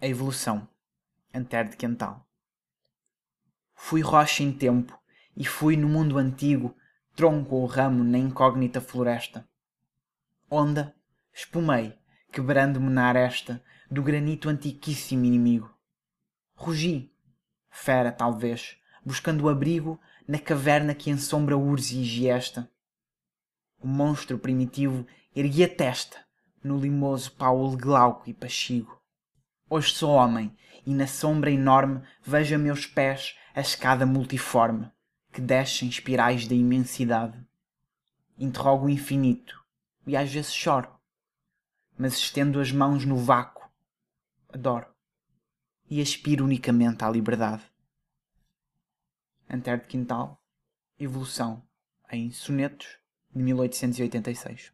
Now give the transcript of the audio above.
A evolução. Antero de Quental. Fui rocha em tempo, e fui no mundo antigo, tronco ou ramo na incógnita floresta. Onda, espumei, quebrando-me na aresta do granito antiquíssimo inimigo. Rugi, fera talvez, buscando abrigo na caverna que ensombra Urze e Giesta. O monstro primitivo erguia testa no limoso Paulo glauco e pachigo. Hoje sou homem e na sombra enorme vejo a meus pés a escada multiforme que desce em espirais da imensidade. Interrogo o infinito e às vezes choro, mas estendo as mãos no vácuo, adoro e aspiro unicamente à liberdade. Antero de Quintal, Evolução, em Sonetos, de 1886.